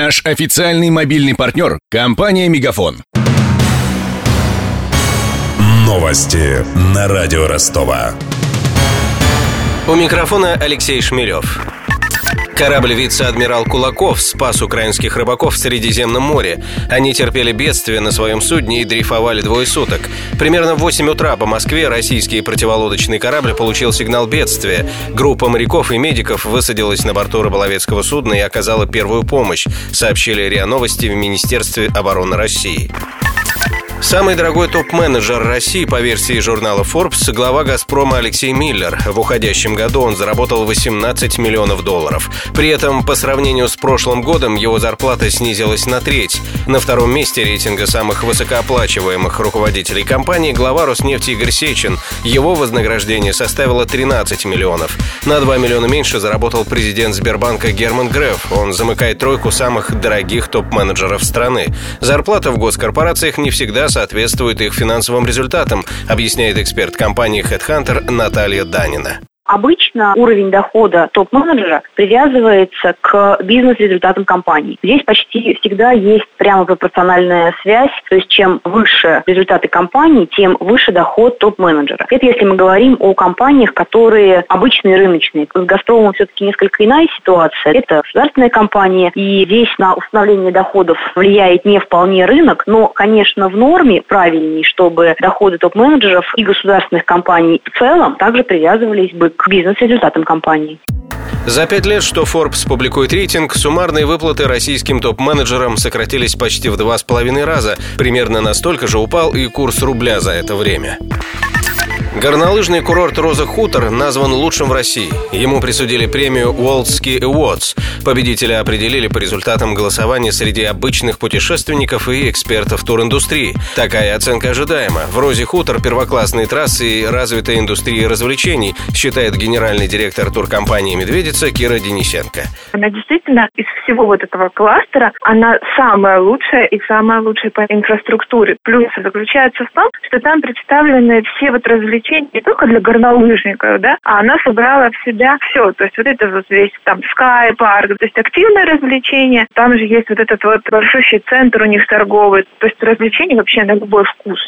Наш официальный мобильный партнер – компания «Мегафон». Новости на радио Ростова. У микрофона Алексей Шмелев. Корабль вице-адмирал Кулаков спас украинских рыбаков в Средиземном море. Они терпели бедствие на своем судне и дрейфовали двое суток. Примерно в 8 утра по Москве российский противолодочный корабль получил сигнал бедствия. Группа моряков и медиков высадилась на борту рыболовецкого судна и оказала первую помощь, сообщили РИА Новости в Министерстве обороны России. Самый дорогой топ-менеджер России по версии журнала Forbes – глава «Газпрома» Алексей Миллер. В уходящем году он заработал 18 миллионов долларов. При этом, по сравнению с прошлым годом, его зарплата снизилась на треть. На втором месте рейтинга самых высокооплачиваемых руководителей компании глава Роснефти Игорь Сечин. Его вознаграждение составило 13 миллионов. На 2 миллиона меньше заработал президент Сбербанка Герман Греф. Он замыкает тройку самых дорогих топ-менеджеров страны. Зарплата в госкорпорациях не всегда соответствует их финансовым результатам, объясняет эксперт компании HeadHunter Наталья Данина. Обычно уровень дохода топ-менеджера привязывается к бизнес-результатам компании. Здесь почти всегда есть прямо пропорциональная связь, то есть чем выше результаты компании, тем выше доход топ-менеджера. Это если мы говорим о компаниях, которые обычные рыночные. С «Газпромом» все-таки несколько иная ситуация. Это государственная компания, и здесь на установление доходов влияет не вполне рынок, но, конечно, в норме правильнее, чтобы доходы топ-менеджеров и государственных компаний в целом также привязывались бы к бизнес-результатам компании. За пять лет, что Forbes публикует рейтинг, суммарные выплаты российским топ-менеджерам сократились почти в два с половиной раза. Примерно настолько же упал и курс рубля за это время. Горнолыжный курорт «Роза Хутор» назван лучшим в России. Ему присудили премию World Ski Awards. Победителя определили по результатам голосования среди обычных путешественников и экспертов туриндустрии. Такая оценка ожидаема. В «Розе Хутор» первоклассные трассы и развитая индустрия развлечений, считает генеральный директор туркомпании «Медведица» Кира Денисенко. Она действительно из всего вот этого кластера, она самая лучшая и самая лучшая по инфраструктуре. Плюс заключается в том, что там представлены все вот развлечения развлечений не только для горнолыжников, да, а она собрала в себя все. То есть вот это вот весь там скай парк, то есть активное развлечение. Там же есть вот этот вот большущий центр у них торговый. То есть развлечения вообще на любой вкус.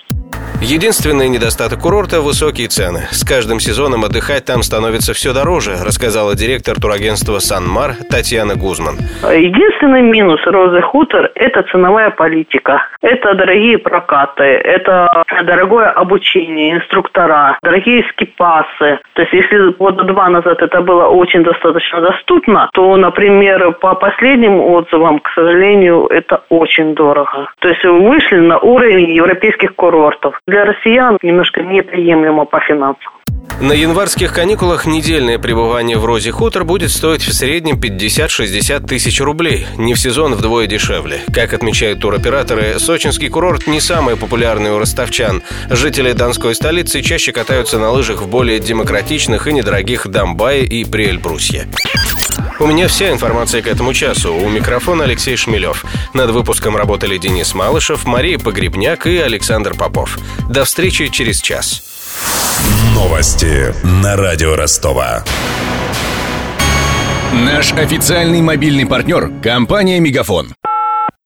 Единственный недостаток курорта – высокие цены. С каждым сезоном отдыхать там становится все дороже, рассказала директор турагентства «Санмар» Татьяна Гузман. Единственный минус «Розы Хутор» – это ценовая политика. Это дорогие прокаты, это дорогое обучение, инструктора, дорогие скипасы. То есть, если года два назад это было очень достаточно доступно, то, например, по последним отзывам, к сожалению, это очень дорого. То есть, вышли на уровень европейских курортов для россиян немножко неприемлемо по финансам. На январских каникулах недельное пребывание в Розе Хутор будет стоить в среднем 50-60 тысяч рублей. Не в сезон вдвое дешевле. Как отмечают туроператоры, сочинский курорт не самый популярный у ростовчан. Жители Донской столицы чаще катаются на лыжах в более демократичных и недорогих Домбае и Приэльбрусье. У меня вся информация к этому часу. У микрофона Алексей Шмелев. Над выпуском работали Денис Малышев, Мария Погребняк и Александр Попов. До встречи через час. Новости на радио Ростова. Наш официальный мобильный партнер – компания «Мегафон».